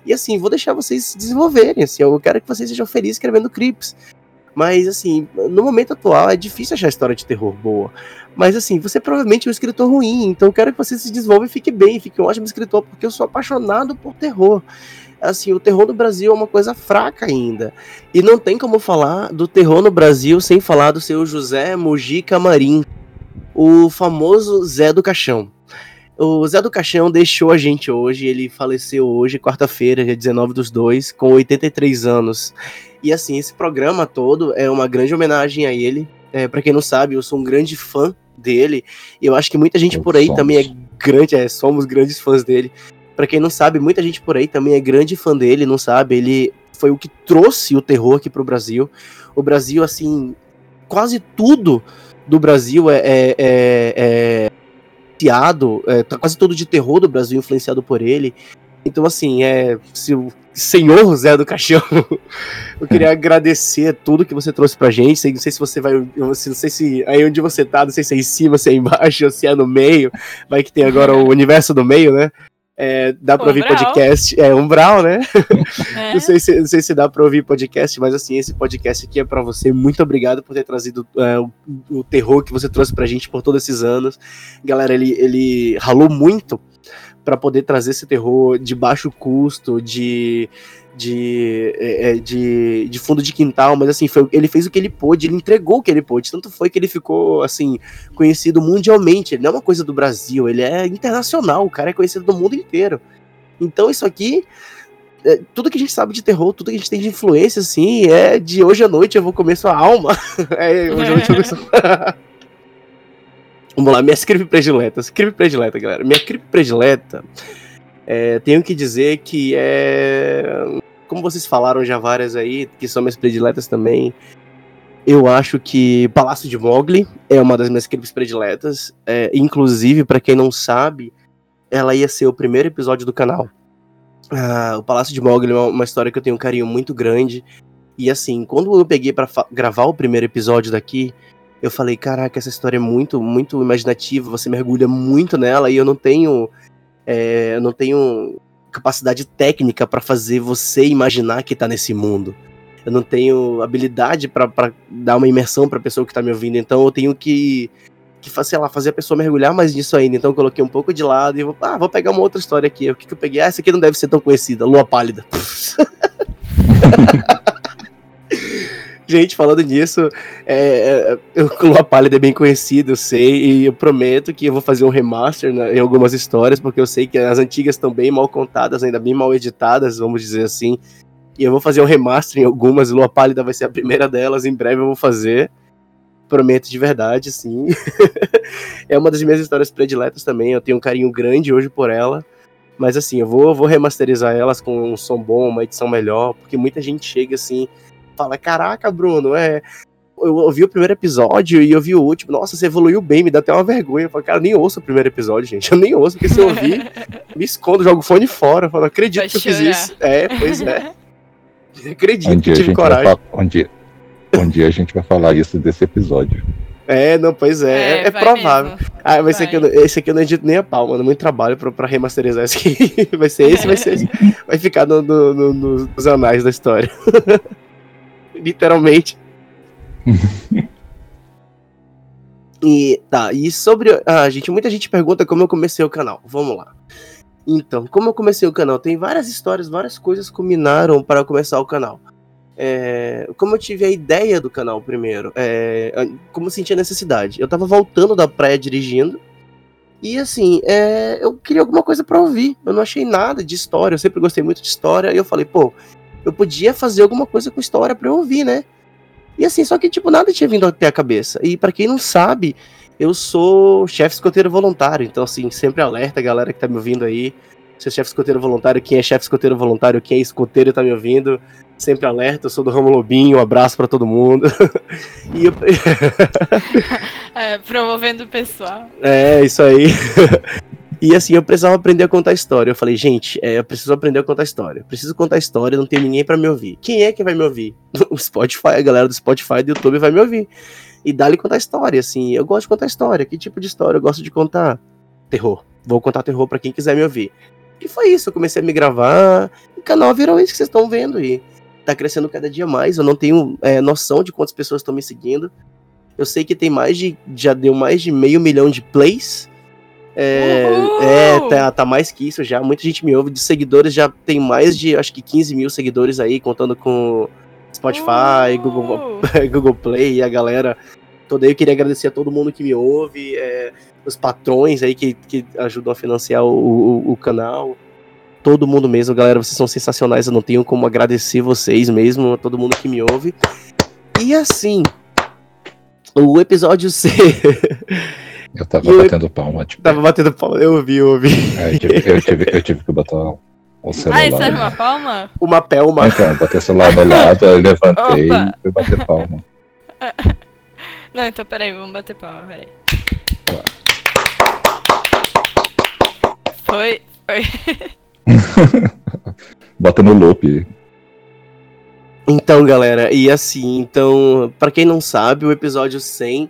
E assim, vou deixar vocês se desenvolverem, assim, eu quero que vocês sejam felizes escrevendo clips. Mas, assim, no momento atual é difícil achar história de terror boa. Mas, assim, você provavelmente é um escritor ruim, então eu quero que você se desenvolva e fique bem, fique um ótimo escritor, porque eu sou apaixonado por terror. Assim, o terror no Brasil é uma coisa fraca ainda. E não tem como falar do terror no Brasil sem falar do seu José Mogi Camarim, o famoso Zé do Caixão. O Zé do Caixão deixou a gente hoje, ele faleceu hoje, quarta-feira, dia 19 dos dois, com 83 anos. E assim, esse programa todo é uma grande homenagem a ele. É, para quem não sabe, eu sou um grande fã dele. E eu acho que muita gente por aí somos. também é grande, é, somos grandes fãs dele. Para quem não sabe, muita gente por aí também é grande fã dele, não sabe? Ele foi o que trouxe o terror aqui pro Brasil. O Brasil, assim, quase tudo do Brasil é, é, é, é influenciado, é, tá quase todo de terror do Brasil influenciado por ele. Então, assim, é. Se o senhor Zé do Caixão, eu queria agradecer tudo que você trouxe pra gente. Não sei se você vai. Não sei se aí onde você tá, não sei se é em cima, se é embaixo, se é no meio. Vai que tem agora o universo do meio, né? É, dá pra ouvir podcast. É, umbral, né? É. não, sei se, não sei se dá pra ouvir podcast, mas assim, esse podcast aqui é pra você. Muito obrigado por ter trazido é, o, o, terror que você trouxe pra gente por todos esses anos. Galera, ele, ele ralou muito para poder trazer esse terror de baixo custo, de de, é, é, de, de fundo de quintal, mas assim, foi, ele fez o que ele pôde, ele entregou o que ele pôde, tanto foi que ele ficou, assim, conhecido mundialmente, ele não é uma coisa do Brasil, ele é internacional, o cara é conhecido do mundo inteiro. Então isso aqui, é, tudo que a gente sabe de terror, tudo que a gente tem de influência, assim, é de hoje à noite eu vou comer sua alma. é, hoje à noite eu vou comer Vamos lá, minha script predileta, script predileta, galera. Minha script predileta, é, tenho que dizer que é como vocês falaram já várias aí, que são minhas prediletas também, eu acho que Palácio de Mogli é uma das minhas scripts prediletas. É, inclusive, para quem não sabe, ela ia ser o primeiro episódio do canal. Ah, o Palácio de Mogli é uma história que eu tenho um carinho muito grande. E assim, quando eu peguei para gravar o primeiro episódio daqui, eu falei: caraca, essa história é muito, muito imaginativa, você mergulha muito nela e eu não tenho. É, eu não tenho capacidade técnica para fazer você imaginar que tá nesse mundo. Eu não tenho habilidade para dar uma imersão para a pessoa que tá me ouvindo, então eu tenho que que sei lá, fazer a pessoa mergulhar mais nisso ainda. Então eu coloquei um pouco de lado e vou, ah, vou pegar uma outra história aqui. O que, que eu peguei? Ah, essa aqui não deve ser tão conhecida, Lua Pálida. Gente, falando nisso, é, é, o Lua Pálida é bem conhecido, eu sei, e eu prometo que eu vou fazer um remaster né, em algumas histórias, porque eu sei que as antigas estão bem mal contadas, ainda bem mal editadas, vamos dizer assim. E eu vou fazer um remaster em algumas, Lua Pálida vai ser a primeira delas, em breve eu vou fazer. Prometo de verdade, sim. é uma das minhas histórias prediletas também, eu tenho um carinho grande hoje por ela. Mas assim, eu vou, vou remasterizar elas com um som bom, uma edição melhor, porque muita gente chega assim fala: Caraca, Bruno, é. Eu ouvi o primeiro episódio e eu vi o último. Nossa, você evoluiu bem, me dá até uma vergonha. Eu falo, cara, nem ouço o primeiro episódio, gente. Eu nem ouço, porque se eu ouvir, me escondo, jogo o fone fora. Eu falo, acredito Vai que eu fiz isso. É, pois é. acredito um que tive coragem. um, dia, um dia a gente vai falar isso desse episódio. É, não, pois é, é, é, é provável. Mesmo. Ah, mas esse aqui, esse aqui eu não edito nem a pau, mano. Muito trabalho pra, pra remasterizar esse aqui. vai ser esse, vai ser esse. Vai ficar no, no, no, nos anais da história. Literalmente. e tá, e sobre. Ah, gente, muita gente pergunta como eu comecei o canal. Vamos lá. Então, como eu comecei o canal? Tem várias histórias, várias coisas combinaram para começar o canal. É, como eu tive a ideia do canal primeiro, é, como eu senti a necessidade. Eu tava voltando da praia dirigindo. E assim, é, eu queria alguma coisa para ouvir. Eu não achei nada de história. Eu sempre gostei muito de história. E eu falei, pô, eu podia fazer alguma coisa com história para eu ouvir, né? E assim, só que, tipo, nada tinha vindo até a cabeça. E para quem não sabe, eu sou chefe escoteiro voluntário. Então, assim, sempre alerta a galera que tá me ouvindo aí. Se é chefe escoteiro voluntário, quem é chefe escoteiro voluntário, quem é escoteiro tá me ouvindo, sempre alerta. Eu sou do Ramo Lobinho, um abraço para todo mundo. e eu... é, promovendo o pessoal. É, isso aí. E assim, eu precisava aprender a contar história. Eu falei, gente, é, eu preciso aprender a contar história. Eu preciso contar história, não tem ninguém para me ouvir. Quem é que vai me ouvir? O Spotify, a galera do Spotify do YouTube vai me ouvir. E dá-lhe contar história, assim. Eu gosto de contar história. Que tipo de história eu gosto de contar? Terror. Vou contar terror para quem quiser me ouvir. E foi isso, eu comecei a me gravar. O canal virou isso que vocês estão vendo aí. tá crescendo cada dia mais. Eu não tenho é, noção de quantas pessoas estão me seguindo. Eu sei que tem mais de. Já deu mais de meio milhão de plays. É! É tá, tá mais que isso já. Muita gente me ouve. De seguidores já tem mais de, acho que 15 mil seguidores aí, contando com Spotify, Google, Uh! Google Play e a galera toda aí. Eu queria agradecer a todo mundo que me ouve, é, os patrões aí que, que ajudam a financiar o, o, o canal. Todo mundo mesmo, galera, vocês são sensacionais. Eu não tenho como agradecer vocês mesmo, a todo mundo que me ouve. E assim, o episódio C. Eu tava E eu- batendo palma, tipo. Tava batendo palma, eu ouvi, eu ouvi. aí eu, tive, eu, tive, eu tive que botar o celular. Ai, serve uma palma? Uma pelma. Então, eu botei o celular do lado, aí levantei Opa. e fui bater palma. Não, então peraí, vamos bater palma, peraí. Foi. Foi. Bota no loop. Então, galera, e assim, então, pra quem não sabe, o episódio 100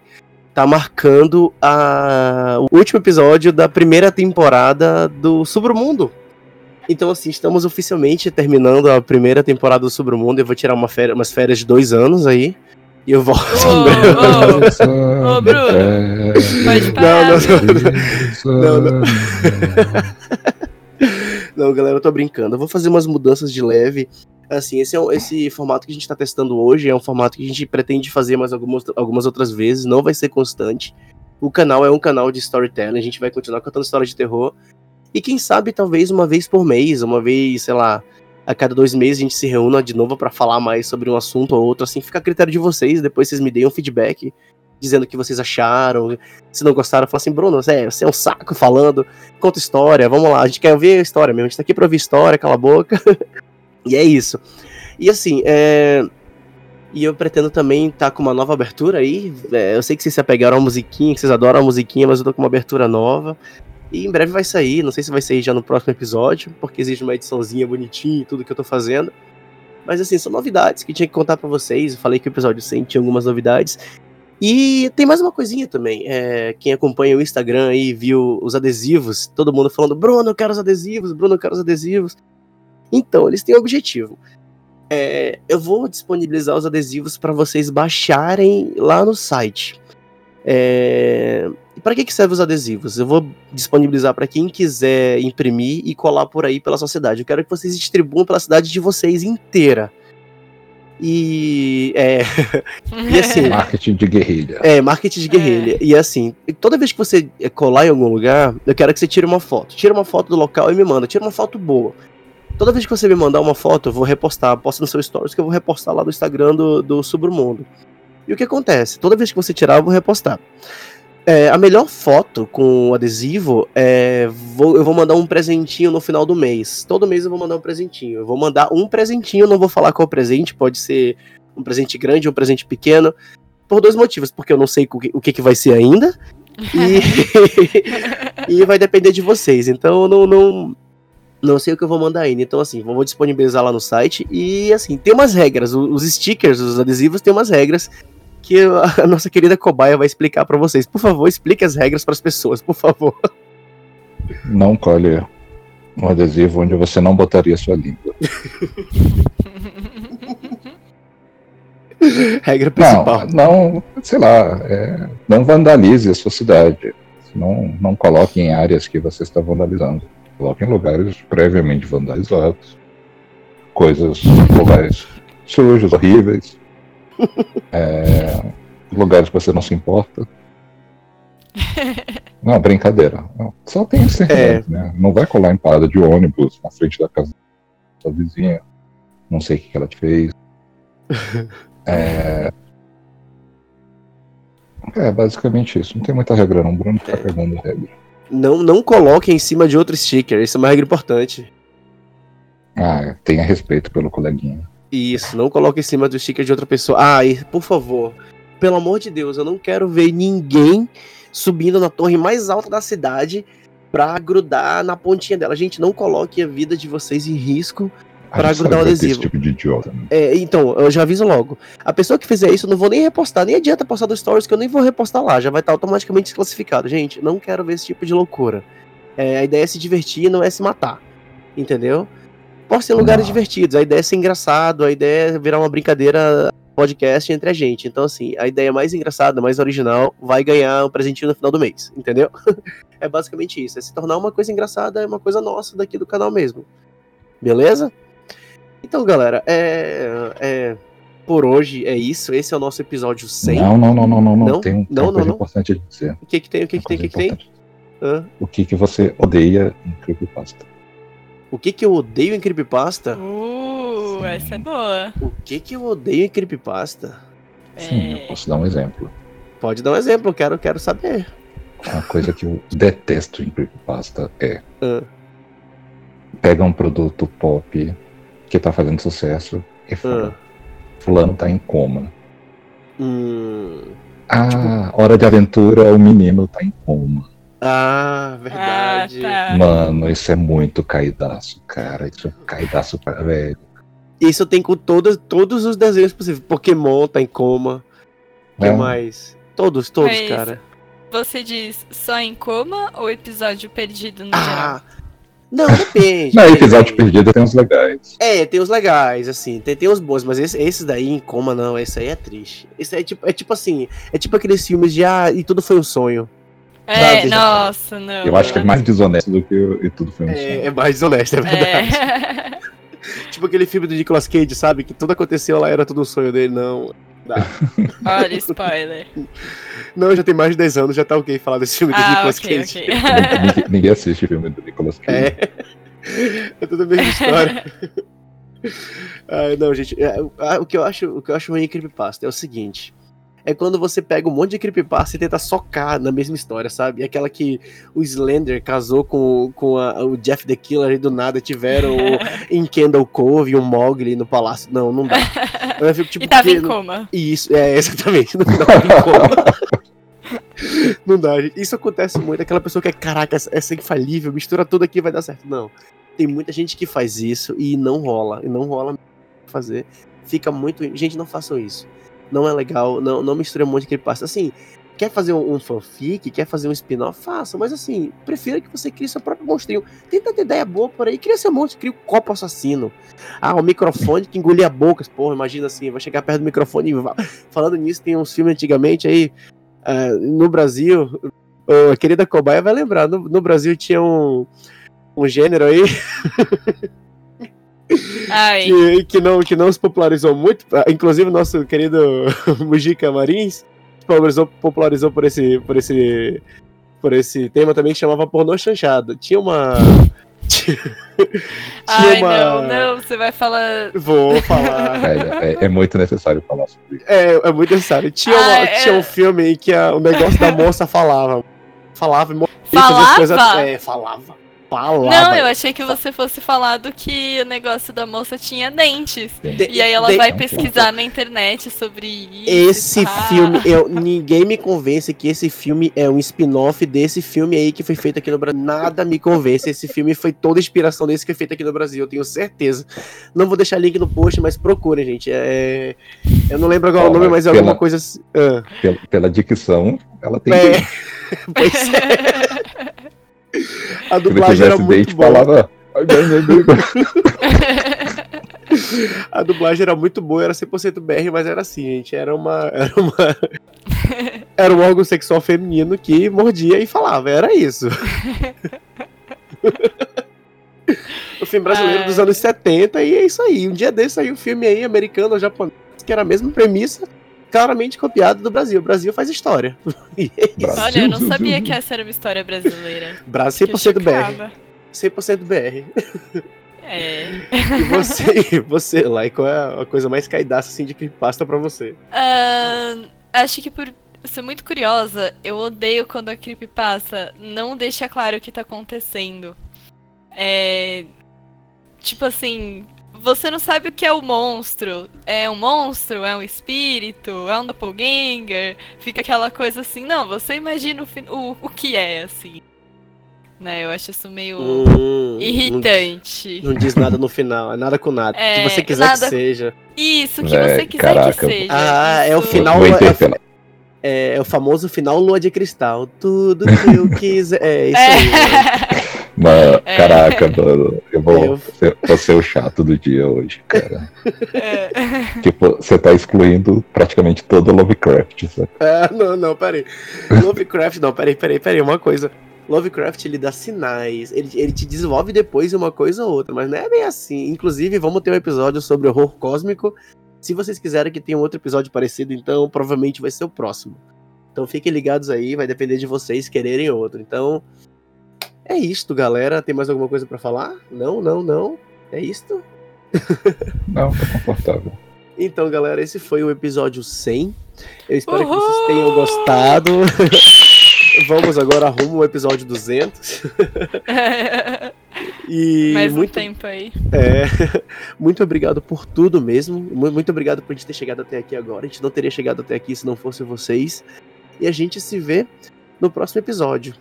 tá marcando a... o último episódio da primeira temporada do Submundo. Então, assim, estamos oficialmente terminando a primeira temporada do Submundo. Eu vou tirar uma féri- umas férias de dois anos aí. E eu volto. Ô, ô, Bruno, Pode parar. não, não. Não, não. Não, galera, eu tô brincando. Eu vou fazer umas mudanças de leve. Assim, esse, é esse formato que a gente tá testando hoje é um formato que a gente pretende fazer mais algumas, algumas outras vezes. Não vai ser constante. O canal é um canal de storytelling. A gente vai continuar contando história de terror. E quem sabe, talvez uma vez por mês, uma vez, sei lá, a cada dois meses a gente se reúna de novo pra falar mais sobre um assunto ou outro. Assim, fica a critério de vocês. Depois vocês me deem um feedback dizendo o que vocês acharam. Se não gostaram, fala assim, Bruno, você é, você é um saco falando conta história, vamos lá, a gente quer ouvir a história mesmo, a gente tá aqui pra ouvir história, cala a boca. e é isso. E assim, é... E eu pretendo também estar com uma nova abertura aí. É, eu sei que vocês se apegaram à musiquinha, que vocês adoram a musiquinha, mas eu tô com uma abertura nova. E em breve vai sair, não sei se vai sair já no próximo episódio, porque exige uma ediçãozinha bonitinha e tudo que eu tô fazendo. Mas assim, são novidades que tinha que contar pra vocês. Eu falei que o episódio 100 tinha algumas novidades. E tem mais uma coisinha também. É, quem acompanha o Instagram aí viu os adesivos, todo mundo falando: Bruno, eu quero os adesivos, Bruno, eu quero os adesivos. Então, eles têm um objetivo. É, eu vou disponibilizar os adesivos para vocês baixarem lá no site. É, para que, que servem os adesivos? Eu vou disponibilizar para quem quiser imprimir e colar por aí pela sua cidade. Eu quero que vocês distribuam pela cidade de vocês inteira. E é, E assim, Marketing de guerrilha. é, marketing de guerrilha. E assim, toda vez que você colar em algum lugar, eu quero que você tire uma foto. Tira uma foto do local e me manda. Tira uma foto boa. Toda vez que você me mandar uma foto, eu vou repostar. Posta no seu stories que eu vou repostar lá no Instagram do, do Submundo. E o que acontece? Toda vez que você tirar, eu vou repostar. É, a melhor foto com o adesivo é. vou- eu vou mandar um presentinho no final do mês. Todo mês eu vou mandar um presentinho. Eu vou mandar um presentinho, não vou falar qual presente, pode ser um presente grande ou um presente pequeno. Por dois motivos, porque eu não sei o que, o que, que vai ser ainda. E, e vai depender de vocês. Então eu não, não, não sei o que eu vou mandar ainda. Então, assim, vou disponibilizar lá no site. E assim, tem umas regras. Os stickers, os adesivos, tem umas regras que a nossa querida cobaia vai explicar pra vocês. Por favor, explique as regras pras pessoas, por favor. Não colhe um adesivo onde você não botaria sua língua. Regra principal. Não, não, sei lá, é, não vandalize a sua cidade. Não, não coloque em áreas que você está vandalizando. Coloque em lugares previamente vandalizados. Coisas, lugares sujos, horríveis. É, lugares que você não se importa. Não, brincadeira. Não, só tem esse É. né? Não vai colar em parada de ônibus na frente da casa da sua vizinha. Não sei o que, ela te fez. É... é basicamente isso. Não tem muita regra não. O Bruno fica É. pegando regra. Não, não coloque em cima de outro sticker. Isso é uma regra importante. Ah, tenha respeito pelo coleguinha. Isso, não coloque em cima do sticker de outra pessoa. Ah, e, por favor, pelo amor de Deus, eu não quero ver ninguém subindo na torre mais alta da cidade pra grudar na pontinha dela. Gente, não coloque a vida de vocês em risco. A Pra gente sabe grudar o adesivo. Tipo idiota. Né? É, então, eu já aviso logo. A pessoa que fizer isso, eu não vou nem repostar, nem adianta postar do Stories, que eu nem vou repostar lá, já vai estar automaticamente desclassificado. Gente, não quero ver esse tipo de loucura. É, a ideia é se divertir, não é se matar. Entendeu? Posta em lugares Não. divertidos. A ideia é ser engraçado, a ideia é virar uma brincadeira podcast entre a gente. Então, assim, a ideia mais engraçada, mais original, vai ganhar um presentinho no final do mês, entendeu? é basicamente isso. É se tornar uma coisa engraçada, é uma coisa nossa daqui do canal mesmo. Beleza? Então, galera, é, é- por hoje é isso. Esse é o nosso episódio 100. Não, não, não, não, não, não. Tem, tem Não, não, coisa não. importante a dizer. O que que tem? O que que tem? O que que tem? Hã? O que, que você odeia em Creepypasta? O que que eu odeio em creepypasta? Uh, Sim. essa é boa. O que que eu odeio em creepypasta? Sim, eu É. posso dar um exemplo. Pode dar um exemplo, eu quero, quero saber. Uma coisa que eu detesto em Creepypasta é Ah. pega um produto pop que tá fazendo sucesso e fala, fulano tá em coma. Hum. Ah, hora de aventura, o menino tá em coma. Ah, verdade. Ah, tá. Mano, isso é muito caidaço, cara. Isso é caidaço pra velho. Isso tem com todos, todos os desenhos possíveis. Pokémon tá em coma. O que É. mais? Todos, todos, Mas- cara. Você diz só em coma ou episódio perdido no geral? Não, depende. Não, depende. episódio perdido tem uns legais. É, tem os legais, assim, tem, tem os bons, mas esse, esses daí em coma não, esse aí é triste. Esse aí é tipo, é tipo assim, é tipo aqueles filmes de ah, e tudo foi um sonho. É, Sabe? nossa, não. Eu acho que é mais desonesto do que e tudo foi um É, sonho. é mais desonesto, é verdade. É. Tipo aquele filme do Nicolas Cage, sabe? Que tudo aconteceu lá, era tudo um sonho dele, não. Dá. Olha, spoiler. Não, já tem mais de 10 anos, já tá ok falar desse filme do Ah, Nicolas ok, Cage. ok. ninguém, ninguém assiste filme do Nicolas Cage. É. É tudo a mesma história. Ai, não, gente. é, ah, o, que eu acho, o que eu acho ruim em Creepypasta é o seguinte. É quando você pega um monte de creepypasta e tenta socar na mesma história, sabe? Aquela que o Slender casou com, com a- o Jeff the Killer e do nada tiveram o- em Kendall Cove e um Mogli no palácio. Não, não dá. Eu fico, tipo, e tava em que- coma. Isso, é, exatamente. Não dá pra coma. Não dá, gente. Isso acontece muito. Aquela pessoa que é, caraca, essa- essa é infalível, mistura tudo aqui vai dar certo. Não. Tem muita gente que faz isso e não rola. E não rola fazer. Fica muito. Gente, não façam isso. Não é legal. Não, não misture um monte de creepypasta. Assim, quer fazer um, um fanfic, quer fazer um spin-off, faça. Mas assim, prefira que você crie seu próprio monstrinho. Tenta ter ideia boa por aí. Cria seu monstro, cria o copo assassino. Ah, o microfone que engolia bocas. Porra, imagina assim, vai chegar perto do microfone e falando nisso, tem uns filmes antigamente aí, ah, no Brasil, ô, a querida cobaia vai lembrar, no, no Brasil tinha um, um gênero aí que, que, não, que não se popularizou muito, ah, inclusive o nosso querido Mujica Marins popularizou, popularizou por esse, por esse por esse tema também que chamava pornô chanchado. Tinha uma tinha ai uma- não, não, você vai falar. Vou falar. É, é- é muito necessário falar sobre isso. É, é muito necessário. Tinha, uma- Ah, é. tinha um filme em que a- o negócio da moça falava. Falava e morria, fazia as Falava? coisas. É, falava. Falava. Não, eu achei que você fosse falar do que o negócio da moça tinha dentes. Tem- E aí ela De- vai pesquisar na internet sobre isso. Esse e filme, eu, ninguém me convence que esse filme é um spin-off desse filme aí que foi feito aqui no Brasil. Nada me convence. Esse filme foi toda a inspiração desse que foi feito aqui no Brasil, eu tenho certeza. Não vou deixar link no post, mas procurem, gente. É... Eu não lembro agora o nome, mas é alguma pela- coisa assim. Ah, Pela, pela dicção, ela tem É. que. pois é, a dublagem era muito boa. falava. "Ai, bem, bem, bem". A dublagem era muito boa, era 100% BR, mas era assim, gente. Era uma. Era uma. Era um órgão sexual feminino que mordia e falava, era isso. o filme brasileiro Ai. dos anos 70, e é isso aí. Um dia desse saiu um filme aí, americano ou japonês, que era a mesma premissa, claramente copiado do Brasil. O Brasil faz história. É. Brasil, Olha, eu não sabia que essa era uma história brasileira. Brasil Fiquei 100% BR. chocada. 100% BR. É. E você, você, Lai, qual é a coisa mais caidaça assim de creepypasta pra você? Ah, acho que por ser muito curiosa, eu odeio quando a creepypasta não deixa claro o que tá acontecendo. É. Tipo assim, você não sabe o que é o monstro. É um monstro? É um espírito? É um doppelganger? Fica aquela coisa assim, não, você imagina o, o, o que é, assim. Né, eu acho isso meio Hum, irritante. Não, não diz nada no final, é nada com nada. É, Se você quiser nada- que seja. Isso, que É, você quiser caraca. que seja. Ah, é o Isso- final- Vou é- interpelar. É, é o famoso final lua de cristal. Tudo que eu quiser. É isso aí. Mas, É. caraca, mano, eu vou, Eu- ser, vou ser o chato do dia hoje, cara. É. tipo, você tá excluindo praticamente todo o Lovecraft, sabe? Ah, não, não, peraí. Lovecraft, não, peraí, peraí, peraí, uma coisa. Lovecraft, ele dá sinais, ele, ele te desenvolve depois uma coisa ou outra, mas não é bem assim. Inclusive, vamos ter um episódio sobre horror cósmico. Se vocês quiserem que tenha um outro episódio parecido, então provavelmente vai ser o próximo. Então fiquem ligados aí, vai depender de vocês quererem outro. Então, é isto, galera. Tem mais alguma coisa pra falar? Não, não, não. É isto? Não, tá confortável. Então, galera, esse foi o episódio 100. Eu espero que Uhul! vocês tenham gostado. Vamos agora rumo ao episódio 200. E Mais um muito, tempo aí. é, muito obrigado por tudo mesmo. Mu- Muito obrigado por a gente ter chegado até aqui agora. A gente não teria chegado até aqui se não fosse vocês. E a gente se vê no próximo episódio.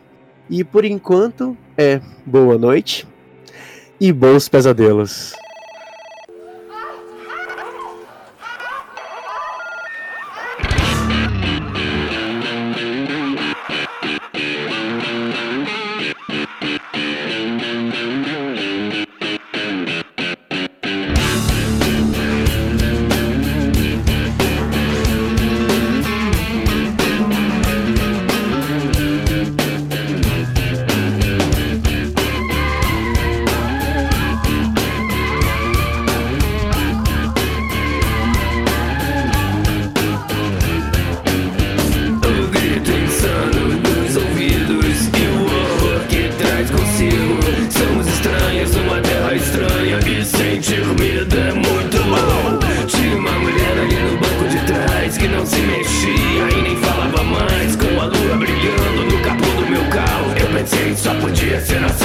E por enquanto, é boa noite e bons pesadelos. Só podia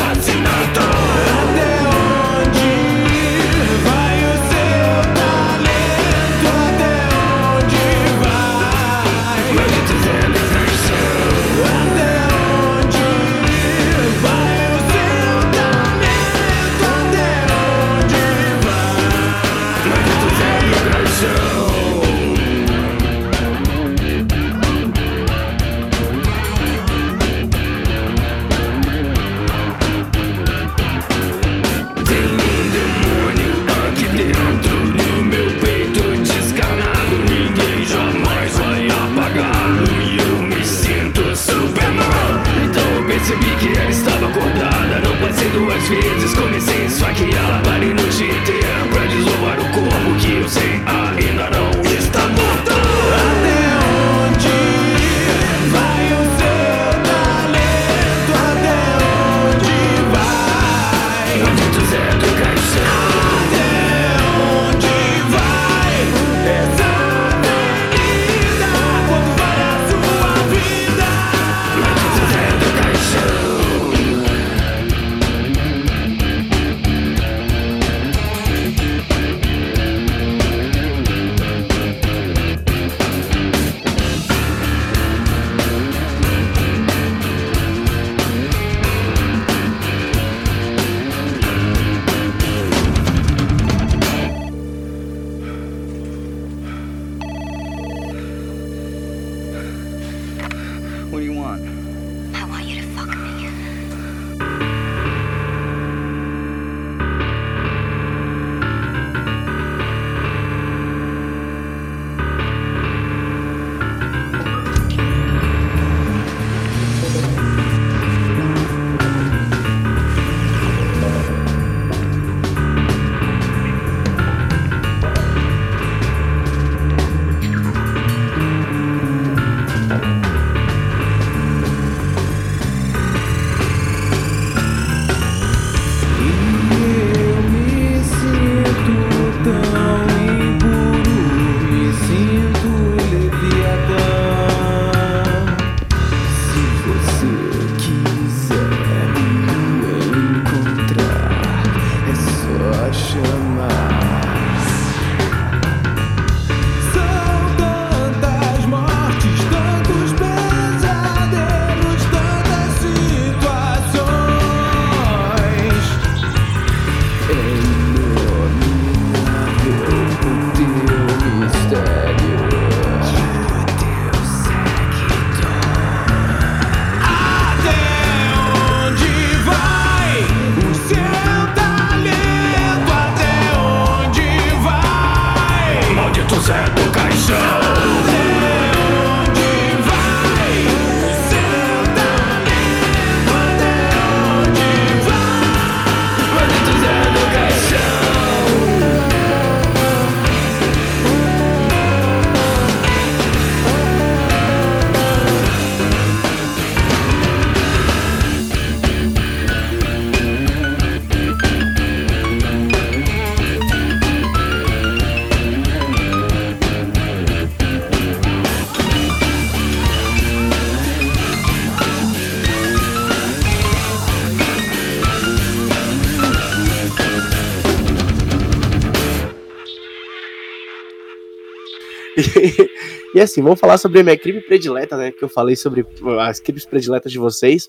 E, assim, vamos falar sobre a minha crime predileta, né? Que eu falei sobre as crimes prediletas de vocês.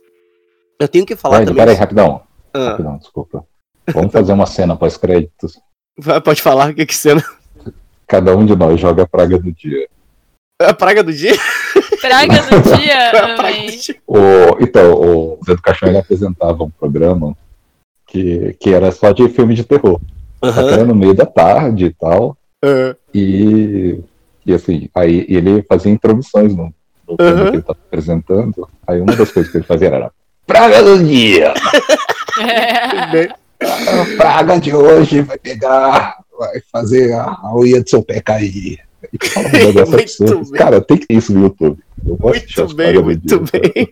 Eu tenho que falar Vai, também. peraí, rapidão. Ah, Rapidão, desculpa. Vamos fazer uma cena pós-créditos. pode falar o que que cena. Cada um de nós joga a praga do dia. A praga do dia? Praga do dia, A praga do dia. O, então, o Zé do Caixão ele apresentava um programa que, que era só de filme de terror. Que Aham. era no meio da tarde e tal. ah, E, e assim, aí ele fazia introduções no, no filme Uhum. que ele estava apresentando. Aí uma das coisas que ele fazia era Praga do dia! bem. A praga de hoje vai pegar, vai fazer a, a unha do seu pé cair. E fala um negócio Muito absurdo. bem. Cara, tem que ter isso no YouTube. Eu Muito bem, muito dia, bem.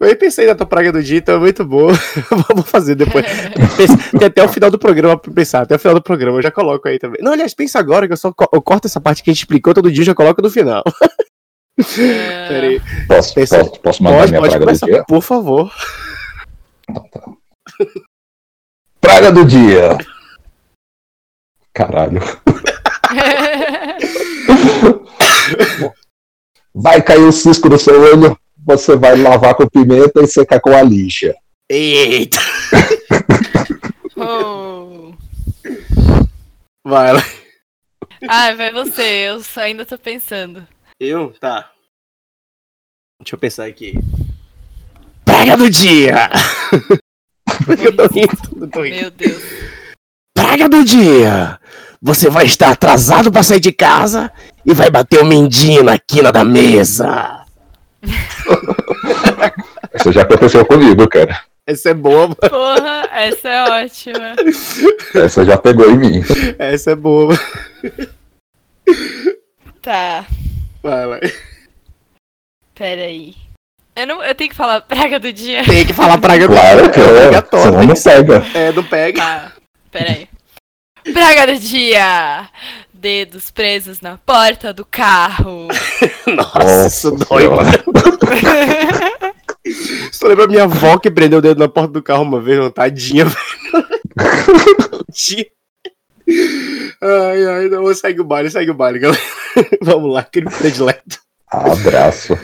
Eu pensei na tua praga do dia, então é muito boa. Vamos fazer depois. Tem até o final do programa pra pensar. Até o final do programa eu já coloco aí também. Não, aliás, pensa agora que eu só co- eu corto essa parte que a gente explicou todo dia e já coloco no final. Pera aí. Posso, Pensa- posso, posso mandar Pode, minha pode praga começar, do dia? por favor. Então tá. Praga do dia! Caralho. Vai cair o cisco no seu olho, você vai lavar com pimenta e secar com a lixa. Eita! Oh. Vai lá. Ah, vai você, eu ainda tô pensando. Eu? Tá. Deixa eu pensar aqui. Praga do dia! eu tô rindo, eu tô rindo. Meu Deus. Praga do dia! Você vai estar atrasado pra sair de casa e vai bater o mindinho na quina da mesa. Isso já aconteceu comigo, cara. Essa é boa, Porra, essa é ótima. Essa já pegou em mim. essa é boa. Tá, Vai lá. peraí. Eu, não, eu tenho que falar praga do dia? Tem que falar praga do Claro dia. que é é. obrigatório. Senão não pega. É, não pega. Tá, peraí. Praga do dia! Dedos presos na porta do carro. Nossa, isso dói. Isso lembra minha avó que prendeu o dedo na porta do carro uma vez, não, tadinha, velho. Ai, ai, não, segue o baile, segue o baile, galera. Vamos lá, crime predileto. Abraço.